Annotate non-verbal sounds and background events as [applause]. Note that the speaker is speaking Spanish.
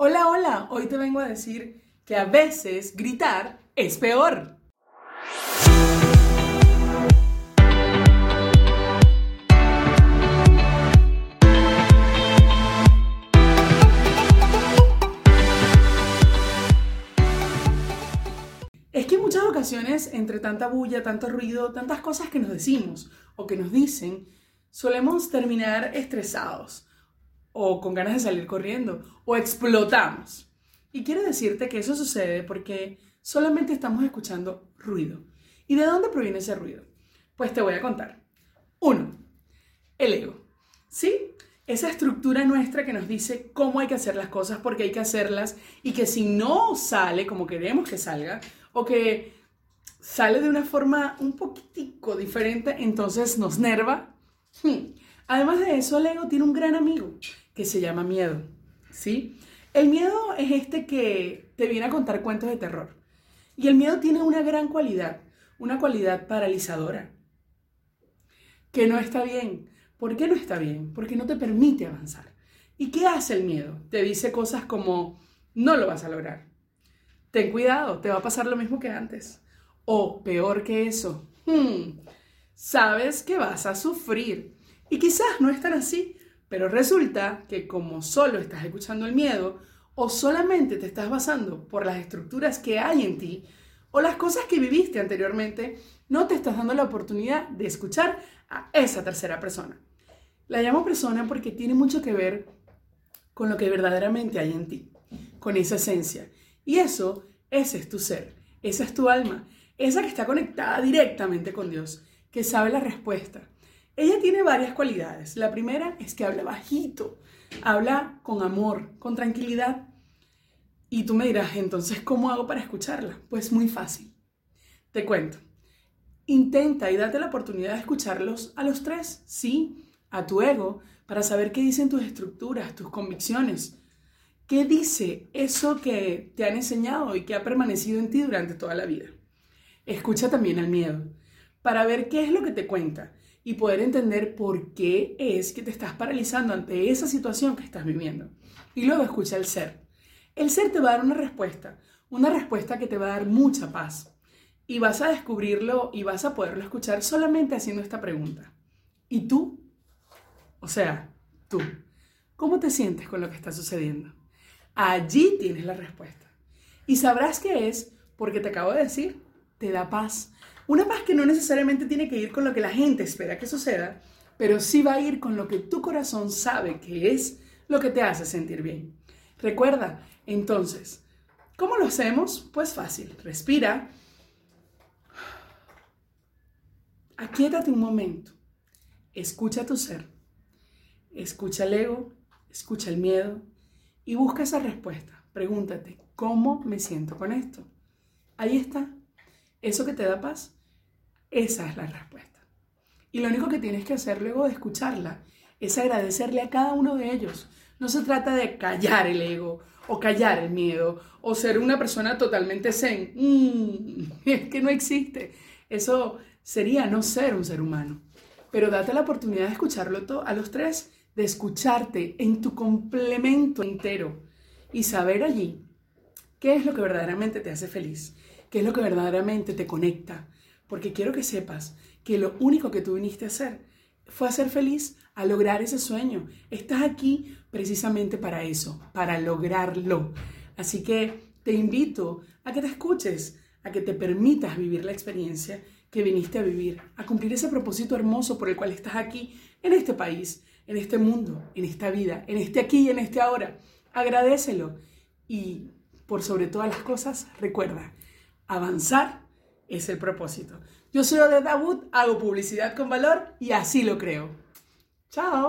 Hola, hola, hoy te vengo a decir que a veces gritar es peor. Es que en muchas ocasiones, entre tanta bulla, tanto ruido, tantas cosas que nos decimos o que nos dicen, solemos terminar estresados o con ganas de salir corriendo o explotamos. Y quiero decirte que eso sucede porque solamente estamos escuchando ruido. ¿Y de dónde proviene ese ruido? Pues te voy a contar. Uno, el ego. ¿Sí? Esa estructura nuestra que nos dice cómo hay que hacer las cosas, porque hay que hacerlas, y que si no sale como queremos que salga, o que sale de una forma un poquitico diferente, entonces nos nerva. Hmm. Además de eso, el ego tiene un gran amigo, que se llama miedo, ¿sí? El miedo es este que te viene a contar cuentos de terror. Y el miedo tiene una gran cualidad, una cualidad paralizadora, que no está bien. ¿Por qué no está bien? Porque no te permite avanzar. ¿Y qué hace el miedo? Te dice cosas como, no lo vas a lograr. Ten cuidado, te va a pasar lo mismo que antes. O peor que eso, hmm, sabes que vas a sufrir. Y quizás no es tan así, pero resulta que como solo estás escuchando el miedo o solamente te estás basando por las estructuras que hay en ti o las cosas que viviste anteriormente, no te estás dando la oportunidad de escuchar a esa tercera persona. La llamo persona porque tiene mucho que ver con lo que verdaderamente hay en ti, con esa esencia. Y eso, ese es tu ser, esa es tu alma, esa que está conectada directamente con Dios, que sabe la respuesta, ella tiene varias cualidades. La primera es que habla bajito, habla con amor, con tranquilidad. Y tú me dirás, entonces, ¿cómo hago para escucharla? Pues muy fácil. Te cuento. Intenta y date la oportunidad de escucharlos a los tres, sí, a tu ego, para saber qué dicen tus estructuras, tus convicciones. ¿Qué dice eso que te han enseñado y que ha permanecido en ti durante toda la vida? Escucha también al miedo, para ver qué es lo que te cuenta y poder entender por qué es que te estás paralizando ante esa situación que estás viviendo. Y luego escucha el ser. El ser te va a dar una respuesta, una respuesta que te va a dar mucha paz. Y vas a descubrirlo y vas a poderlo escuchar solamente haciendo esta pregunta. ¿Y tú? O sea, tú, ¿cómo te sientes con lo que está sucediendo? Allí tienes la respuesta. Y sabrás qué es porque te acabo de decir, te da paz, una paz que no necesariamente tiene que ir con lo que la gente espera que suceda, pero sí va a ir con lo que tu corazón sabe que es lo que te hace sentir bien. Recuerda, entonces, ¿cómo lo hacemos? Pues fácil, respira. Aquíétate un momento. Escucha tu ser. Escucha el ego, escucha el miedo y busca esa respuesta. Pregúntate, ¿cómo me siento con esto? Ahí está. ¿Eso que te da paz? Esa es la respuesta. Y lo único que tienes que hacer luego de escucharla es agradecerle a cada uno de ellos. No se trata de callar el ego o callar el miedo o ser una persona totalmente zen. Mm, [laughs] es que no existe. Eso sería no ser un ser humano. Pero date la oportunidad de escucharlo todo, a los tres, de escucharte en tu complemento entero y saber allí qué es lo que verdaderamente te hace feliz, qué es lo que verdaderamente te conecta, porque quiero que sepas que lo único que tú viniste a hacer fue a ser feliz, a lograr ese sueño. Estás aquí precisamente para eso, para lograrlo. Así que te invito a que te escuches, a que te permitas vivir la experiencia que viniste a vivir, a cumplir ese propósito hermoso por el cual estás aquí, en este país, en este mundo, en esta vida, en este aquí y en este ahora. Agradecelo y por sobre todas las cosas, recuerda, avanzar es el propósito. Yo soy Odette Wood, hago publicidad con valor y así lo creo. Chao.